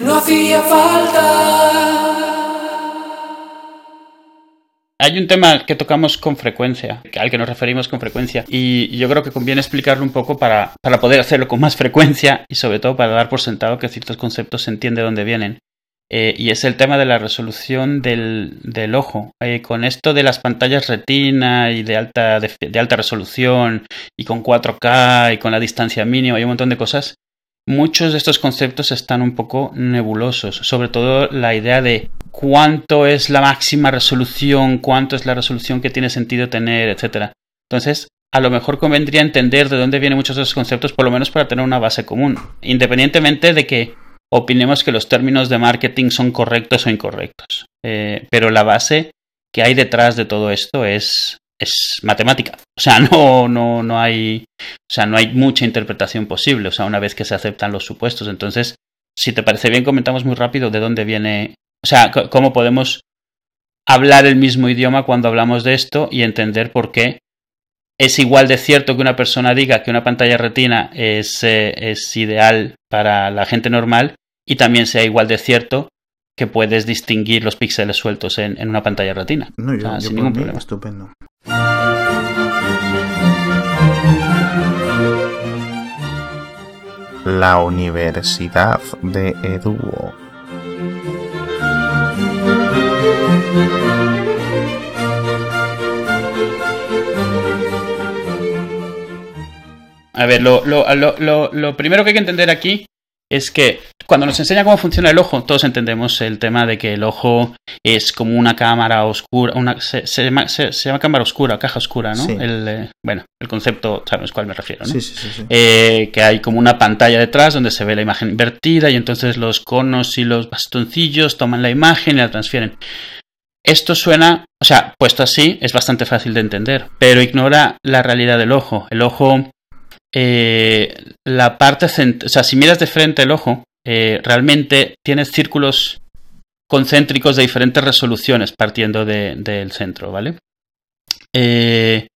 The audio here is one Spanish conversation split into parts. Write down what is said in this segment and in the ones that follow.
No hacía falta. Hay un tema que tocamos con frecuencia, al que nos referimos con frecuencia, y yo creo que conviene explicarlo un poco para, para poder hacerlo con más frecuencia y sobre todo para dar por sentado que ciertos conceptos se entiende de dónde vienen. Eh, y es el tema de la resolución del, del ojo. Eh, con esto de las pantallas retina y de alta, de, de alta resolución y con 4K y con la distancia mínima y un montón de cosas, muchos de estos conceptos están un poco nebulosos, sobre todo la idea de cuánto es la máxima resolución, cuánto es la resolución que tiene sentido tener, etc. Entonces, a lo mejor convendría entender de dónde vienen muchos de esos conceptos, por lo menos para tener una base común, independientemente de que opinemos que los términos de marketing son correctos o incorrectos. Eh, pero la base que hay detrás de todo esto es es matemática. O sea, no, no, no hay. O sea, no hay mucha interpretación posible. O sea, una vez que se aceptan los supuestos. Entonces, si te parece bien, comentamos muy rápido de dónde viene. O sea, cómo podemos hablar el mismo idioma cuando hablamos de esto y entender por qué es igual de cierto que una persona diga que una pantalla retina es, eh, es ideal para la gente normal y también sea igual de cierto que puedes distinguir los píxeles sueltos en, en una pantalla retina. No, yo, O sea, yo sin ningún problema. Estupendo. La Universidad de Eduo. A ver, lo, lo, lo, lo, primero que hay que entender aquí es que cuando nos enseña cómo funciona el ojo, todos entendemos el tema de que el ojo es como una cámara oscura, una, se, se llama, se, se llama cámara oscura, caja oscura, ¿no? Sí. El, eh, bueno, el concepto, sabes cuál me refiero, ¿no? Sí, sí. Eh, que hay como una pantalla detrás donde se ve la imagen invertida y entonces los conos y los bastoncillos toman la imagen y la transfieren. Esto suena, o sea, puesto así es bastante fácil de entender, pero ignora la realidad del ojo. El ojo, eh, la parte, o sea, si miras de frente el ojo, eh, realmente tienes círculos concéntricos de diferentes resoluciones partiendo de- del centro, ¿vale? Eh,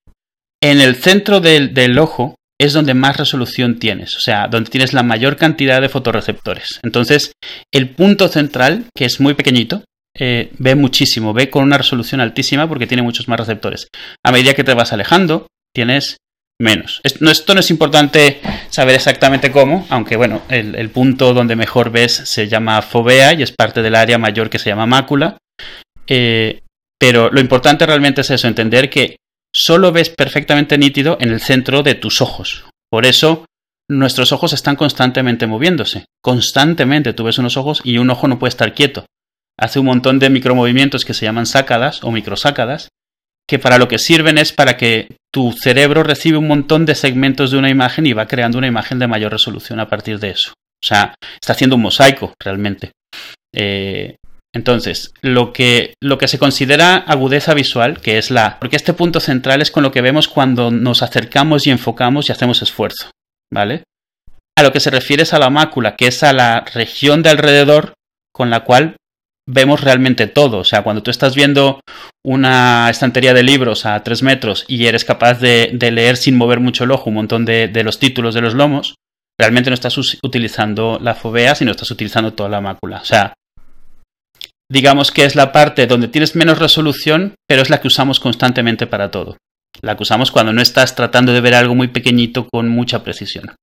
en el centro del, del ojo es donde más resolución tienes, o sea, donde tienes la mayor cantidad de fotorreceptores. Entonces, el punto central, que es muy pequeñito, eh, ve muchísimo, ve con una resolución altísima porque tiene muchos más receptores. A medida que te vas alejando, tienes menos. Es- no- esto no es importante saber exactamente cómo, aunque bueno, el, el punto donde mejor ves se llama fovea y es parte del área mayor que se llama mácula. Eh, pero lo importante realmente es eso, entender que solo ves perfectamente nítido en el centro de tus ojos. Por eso nuestros ojos están constantemente moviéndose. Constantemente tú ves unos ojos y un ojo no puede estar quieto. Hace un montón de micromovimientos que se llaman sácadas o microsácadas, que para lo que sirven es para que tu cerebro recibe un montón de segmentos de una imagen y va creando una imagen de mayor resolución a partir de eso. O sea, está haciendo un mosaico realmente. Eh, entonces, lo que, lo que se considera agudeza visual, que es la... Porque este punto central es con lo que vemos cuando nos acercamos y enfocamos y hacemos esfuerzo, ¿vale? A lo que se refiere es a la mácula, que es a la región de alrededor con la cual vemos realmente todo. O sea, cuando tú estás viendo una estantería de libros a 3 metros y eres capaz de, leer sin mover mucho el ojo un montón de, de los títulos de los lomos, realmente no estás utilizando la fovea, sino estás utilizando toda la mácula. O sea, digamos que es la parte donde tienes menos resolución, pero es la que usamos constantemente para todo. La que usamos cuando no estás tratando de ver algo muy pequeñito con mucha precisión.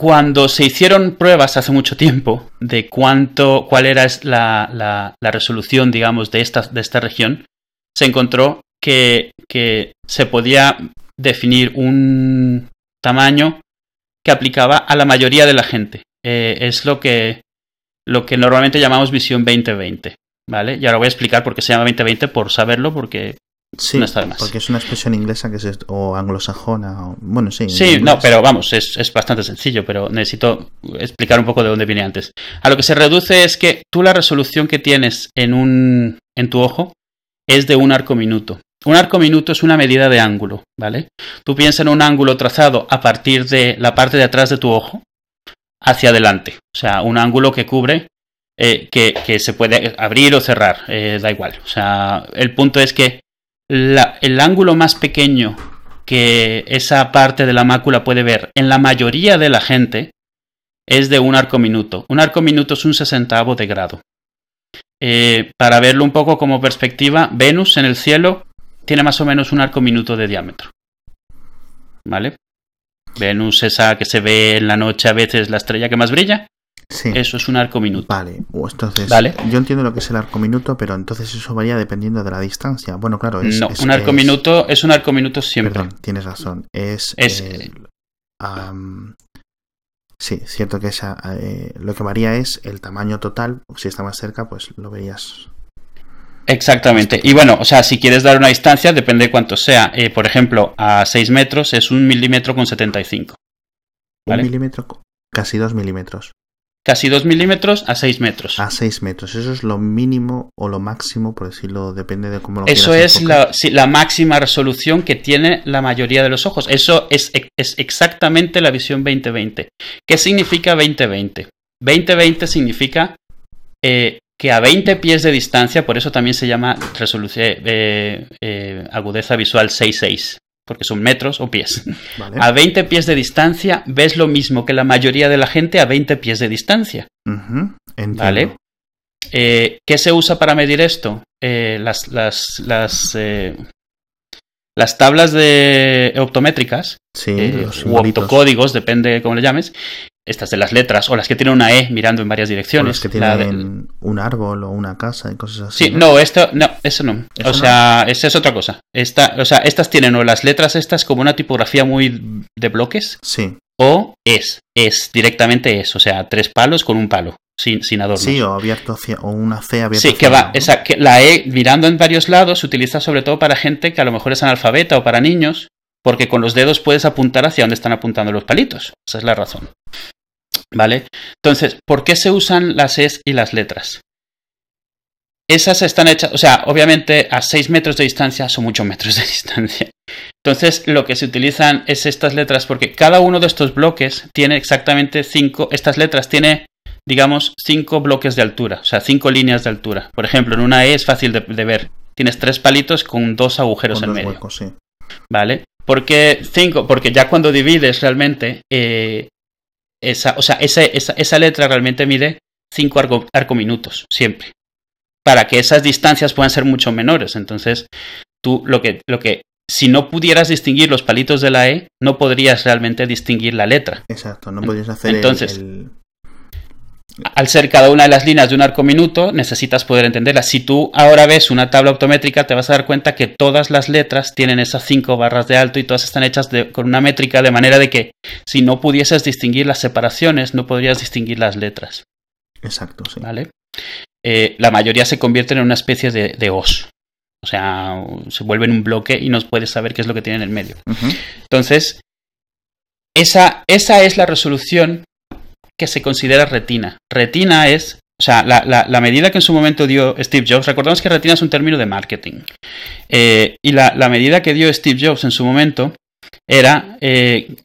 Cuando se hicieron pruebas hace mucho tiempo de cuánto, cuál era la- la resolución, digamos, de esta, de esta región, se encontró que, que se podía definir un tamaño que aplicaba a la mayoría de la gente. Eh, es lo que, lo que normalmente llamamos visión 2020. ¿Vale? Y ahora voy a explicar por qué se llama 2020 por saberlo, porque Sí, no está de más. porque es una expresión inglesa que es o anglosajona. O, bueno, sí. Sí, no, pero vamos, es, es bastante sencillo, pero necesito explicar un poco de dónde viene antes. A lo que se reduce es que tú la resolución que tienes en un en tu ojo es de un arco minuto. Un arco minuto es una medida de ángulo, ¿vale? Tú piensas en un ángulo trazado a partir de la parte de atrás de tu ojo hacia adelante. O sea, un ángulo que cubre, eh, que, que se puede abrir o cerrar, eh, da igual. O sea, el punto es que el ángulo más pequeño que esa parte de la mácula puede ver en la mayoría de la gente es de un arco minuto. Un arco minuto es un sesentavo de grado. Eh, para verlo un poco como perspectiva, Venus en el cielo tiene más o menos un arco minuto de diámetro. ¿Vale? Venus, esa que se ve en la noche a veces la estrella que más brilla, Sí. eso es un arco minuto. Vale, entonces Vale. yo entiendo lo que es el arco minuto, pero entonces eso varía dependiendo de la distancia. Bueno, claro, es, no, es- un arco es- minuto es un arco minuto siempre. Perdón, tienes razón. Es, Es- eh, sí, cierto que esa, eh, lo que varía es el tamaño total. Si está más cerca, pues lo verías. Exactamente. Y bueno, o sea, si quieres dar una distancia, depende de cuánto sea. Eh, por ejemplo, a 6 metros es un milímetro con 75. Vale. Un milímetro, casi dos milímetros. Casi 2 milímetros a 6 metros. A seis metros. Eso es lo mínimo o lo máximo, por decirlo, depende de cómo lo Eso quieras es la, sí, la máxima resolución que tiene la mayoría de los ojos. Eso es, es exactamente la visión 2020. ¿Qué significa 2020? 2020 significa eh, que a 20 pies de distancia, por eso también se llama resolución, eh, eh, agudeza visual 6.6, porque son metros o pies. Vale. A 20 pies de distancia ves lo mismo que la mayoría de la gente a 20 pies de distancia. ¿Vale? Eh, ¿Qué se usa para medir esto? Eh, las, las, las, eh, las tablas de optométricas Sí, los u optocódigos, depende de cómo le llames, estas de las letras o las que tienen una E mirando en varias O direcciones. los que la de- tienen un árbol o una casa y cosas así. Sí, no, esto, no, eso no. ¿Eso o sea, esa es otra cosa. Esta, o sea, estas tienen o las letras estas como una tipografía muy de bloques Sí, o es, es, directamente es, o sea, tres palos con un palo, sin, sin adornos. sí, o abierto hacia, o una C abierta Sí, que va, ¿no? esa, que la E mirando en varios lados se utiliza sobre todo para gente que a lo mejor es analfabeta o para niños, porque con los dedos puedes apuntar hacia donde están apuntando los palitos. Esa es la razón. ¿Vale? Entonces, ¿por qué se usan las Es y las letras? Esas están hechas, o sea, obviamente a 6 metros de distancia son muchos metros de distancia. Entonces, lo que se utilizan es estas letras porque cada uno de estos bloques tiene exactamente 5, estas letras tiene, digamos, 5 bloques de altura, o sea, 5 líneas de altura. Por ejemplo, en una E es fácil de, de ver. Tienes tres palitos con dos agujeros Con en dos medio. huecos, sí. ¿Vale? ¿Por qué 5? Porque ya cuando divides realmente, eh, esa, o sea, esa, esa, esa letra realmente mide 5 arco, arcominutos, siempre. Para que esas distancias puedan ser mucho menores. Entonces, tú lo que, lo que, si no pudieras distinguir los palitos de la E, no podrías realmente distinguir la letra. Exacto, no podías hacer el- Entonces- el, Al ser cada una de las líneas de un arco minuto, necesitas poder entenderlas. Si tú ahora ves una tabla optométrica, te vas a dar cuenta que todas las letras tienen esas cinco barras de alto y todas están hechas de- con una métrica de manera de que si no pudieses distinguir las separaciones, no podrías distinguir las letras. Exacto, sí. ¿Vale? Eh, la mayoría se convierten en una especie de, de os. O sea, se vuelven un bloque y no puedes saber qué es lo que tiene en el medio. Entonces, esa, esa es la resolución que se considera retina. Retina es, o sea, la, medida que en su momento dio Steve Jobs, recordamos que retina es un término de marketing, Eh, y la, medida que dio Steve Jobs en su momento era eh,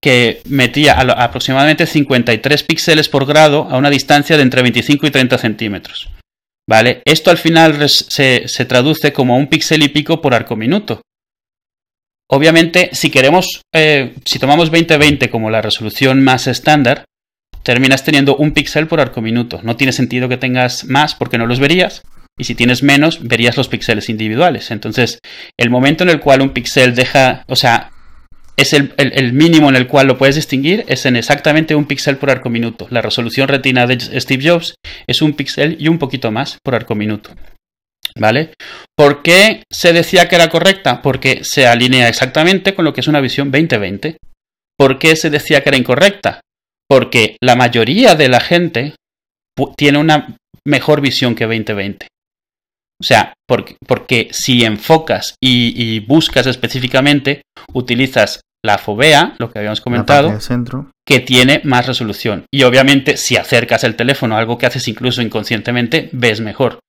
que metía aproximadamente 53 píxeles por grado a una distancia de entre 25 y 30 centímetros. ¿Vale? Esto al final se traduce como un píxel y pico por arco minuto. Obviamente, si queremos, eh, si tomamos 2020 como la resolución más estándar, terminas teniendo un píxel por arco minuto. No tiene sentido que tengas más porque no los verías. Y si tienes menos, verías los píxeles individuales. Entonces, el momento en el cual un píxel deja, o sea, es el, el- mínimo en el cual lo puedes distinguir, es en exactamente un píxel por arco minuto. La resolución retina de Steve Jobs es un píxel y un poquito más por arco minuto. ¿Vale? ¿Por qué se decía que era correcta? Porque se alinea exactamente con lo que es una visión 2020. ¿Por qué se decía que era incorrecta? Porque la mayoría de la gente tiene una mejor visión que 2020. O sea, porque, porque si enfocas y, y buscas específicamente, utilizas la fobea, lo que habíamos comentado, centro. que tiene más resolución. Y obviamente, si acercas el teléfono algo que haces incluso inconscientemente, ves mejor.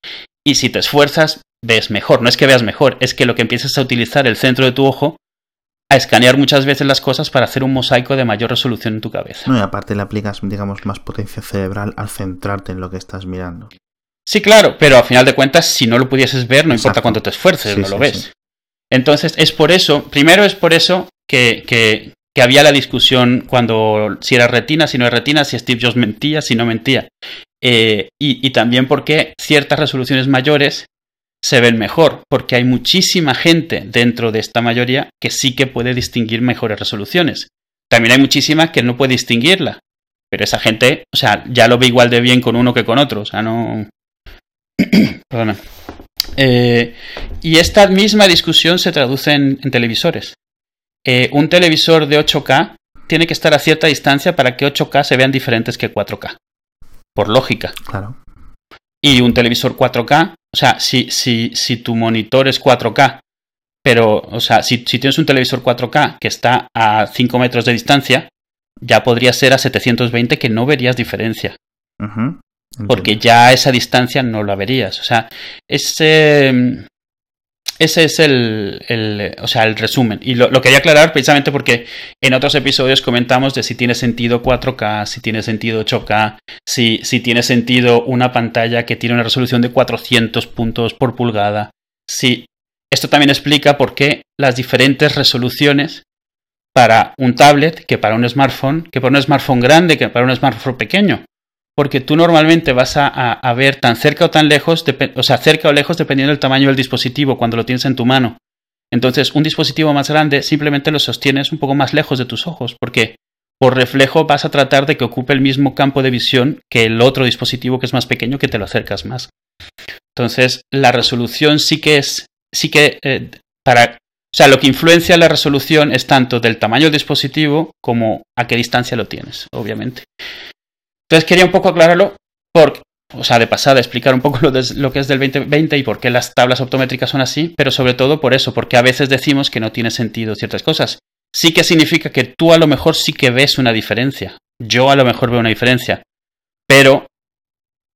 Y si te esfuerzas, ves mejor. No es que veas mejor, es que lo que empiezas a utilizar el centro de tu ojo a escanear muchas veces las cosas para hacer un mosaico de mayor resolución en tu cabeza. No, y aparte le aplicas, digamos, más potencia cerebral al centrarte en lo que estás mirando. Sí, claro, pero a final de cuentas, si no lo pudieses ver, no importa cuánto te esfuerces, Sí, no lo ves. sí. Entonces, es por eso, primero es por eso que, que- que había la discusión cuando si era retina, si no era retina, si Steve Jobs mentía, si no mentía. Eh, y, y también porque ciertas resoluciones mayores se ven mejor, porque hay muchísima gente dentro de esta mayoría que sí que puede distinguir mejores resoluciones. También hay muchísima que no puede distinguirla, pero esa gente, o sea, ya lo ve igual de bien con uno que con otro, o sea, no... Perdona. Eh, y esta misma discusión se traduce en, en televisores. Eh, un televisor de 8K tiene que estar a cierta distancia para que 8K se vean diferentes que 4K. Por lógica. Claro. Y un televisor 4K, o sea, si, si, si tu monitor es 4K, pero, o sea, si, si tienes un televisor 4K que está a 5 metros de distancia, ya podría ser a 720 que no verías diferencia. Porque ya a esa distancia no la verías. O sea, ese, ese es el, el, o sea, el resumen. Y lo, lo quería aclarar precisamente porque en otros episodios comentamos de si tiene sentido 4K, si tiene sentido 8K, si, si tiene sentido una pantalla que tiene una resolución de 400 puntos por pulgada. Si, esto también explica por qué las diferentes resoluciones para un tablet que para un smartphone, que para un smartphone grande, que para un smartphone pequeño. Porque tú normalmente vas a, ver tan cerca o tan lejos, o sea, cerca o lejos dependiendo del tamaño del dispositivo cuando lo tienes en tu mano. Entonces, un dispositivo más grande simplemente lo sostienes un poco más lejos de tus ojos, porque por reflejo vas a tratar de que ocupe el mismo campo de visión que el otro dispositivo que es más pequeño que te lo acercas más. Entonces, la resolución sí que es, sí que eh, para, o sea, lo que influencia la resolución es tanto del tamaño del dispositivo como a qué distancia lo tienes, obviamente. Entonces quería un poco aclararlo, porque, o sea, de pasada explicar un poco lo, que es del 2020 y por qué las tablas optométricas son así, pero sobre todo por eso, porque a veces decimos que no tiene sentido ciertas cosas. Sí que significa que tú a lo mejor sí que ves una diferencia. Yo a lo mejor veo una diferencia. Pero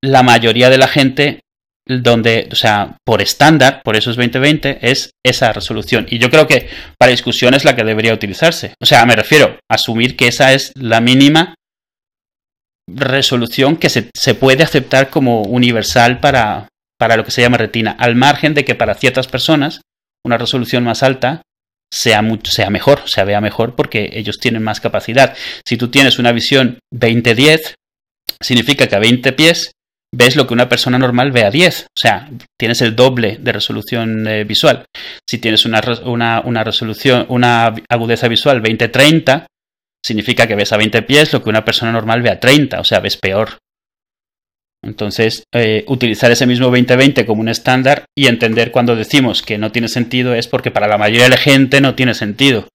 la mayoría de la gente, donde, o sea, por estándar, por eso es 2020, es esa resolución. Y yo creo que para discusión es la que debería utilizarse. O sea, me refiero a asumir que esa es la mínima resolución que se, se puede aceptar como universal para, para lo que se llama retina, al margen de que para ciertas personas una resolución más alta sea, mucho, sea mejor, se vea mejor porque ellos tienen más capacidad. Si tú tienes una visión 20-10, significa que a 20 pies ves lo que una persona normal ve a 10. O sea, tienes el doble de resolución eh, visual. Si tienes una, una, una resolución, una agudeza visual 20-30, significa que ves a 20 pies lo que una persona normal ve a 30, o sea, ves peor. Entonces, eh, utilizar ese mismo 20-20 como un estándar y entender cuando decimos que no tiene sentido es porque para la mayoría de la gente no tiene sentido.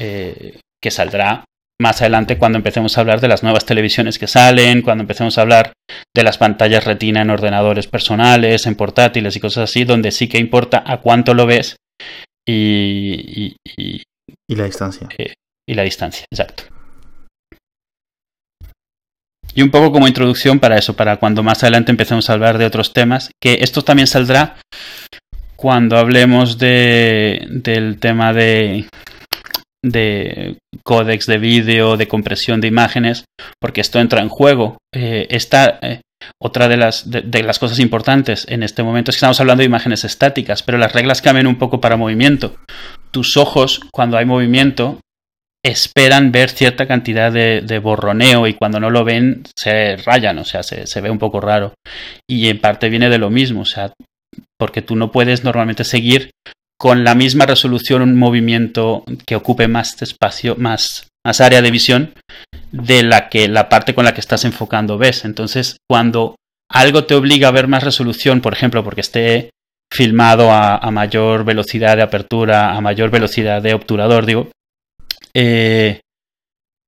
Eh, que saldrá más adelante cuando empecemos a hablar de las nuevas televisiones que salen, cuando empecemos a hablar de las pantallas retina en ordenadores personales, en portátiles y cosas así, donde sí que importa a cuánto lo ves y, y- y- Y la distancia. Y la distancia, exacto. Y un poco como introducción para eso, para cuando más adelante empecemos a hablar de otros temas, que esto también saldrá cuando hablemos de, del tema de, de códex de vídeo, de compresión de imágenes, porque esto entra en juego. Eh, esta, eh, otra de las, de, de las cosas importantes en este momento es que estamos hablando de imágenes estáticas, pero las reglas cambian un poco para movimiento. Tus ojos, cuando hay movimiento, esperan ver cierta cantidad de, de borroneo y cuando no lo ven se rayan, o sea, se, se ve un poco raro. Y en parte viene de lo mismo, o sea, porque tú no puedes normalmente seguir con la misma resolución un movimiento que ocupe más espacio, más, más área de visión de la que la parte con la que estás enfocando ves. Entonces, cuando algo te obliga a ver más resolución, por ejemplo, porque esté filmado a, a mayor velocidad de apertura, a mayor velocidad de obturador, digo, eh,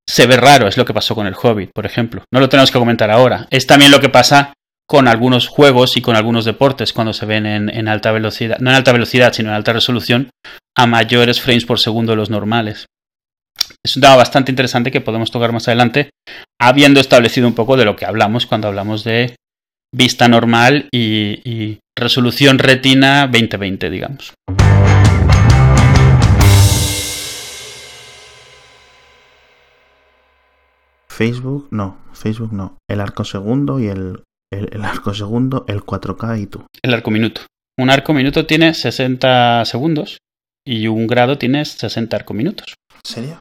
se ve raro, es lo que pasó con el Hobbit, por ejemplo. No lo tenemos que comentar ahora. Es también lo que pasa con algunos juegos y con algunos deportes cuando se ven en, alta velocidad, no en alta velocidad, sino en alta resolución, a mayores frames por segundo de los normales. Es un tema bastante interesante que podemos tocar más adelante, habiendo establecido un poco de lo que hablamos cuando hablamos de vista normal y, y resolución retina 2020, digamos. Facebook, no, Facebook no. El arco segundo y el, el, el, arco segundo, el 4K y tú. El arco minuto. Un arco minuto tiene 60 segundos y un grado tiene 60 arco minutos. ¿En serio?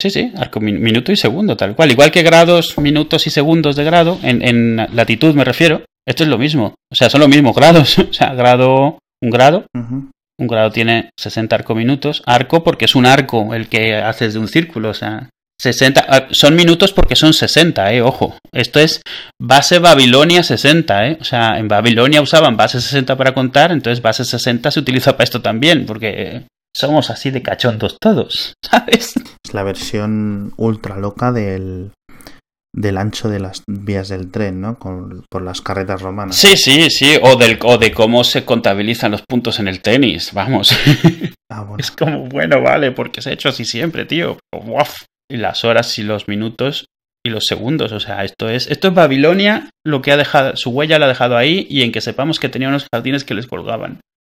Sí, sí, arco minuto y segundo, tal cual. Igual que grados, minutos y segundos de grado, en, en latitud me refiero, esto es lo mismo. O sea, son los mismos grados. O sea, grado, un grado. Un grado tiene 60 arco minutos. Arco porque es un arco el que haces de un círculo. O sea, 60. Ah, son minutos porque son 60, eh. Ojo. Esto es base Babilonia 60, eh. O sea, en Babilonia usaban base 60 para contar. Entonces base 60 se utiliza para esto también. Porque somos así de cachondos todos. ¿Sabes? Es la versión ultra loca del del ancho de las vías del tren, ¿no? Con, por las carretas romanas. Sí, sí, sí, o, del, o de cómo se contabilizan los puntos en el tenis, vamos. Ah, bueno. Es como, bueno, vale, porque se ha hecho así siempre, tío. Y las horas y los minutos y los segundos, o sea, esto es, esto es Babilonia, lo que ha dejado, su huella la ha dejado ahí y en que sepamos que tenía unos jardines que les colgaban.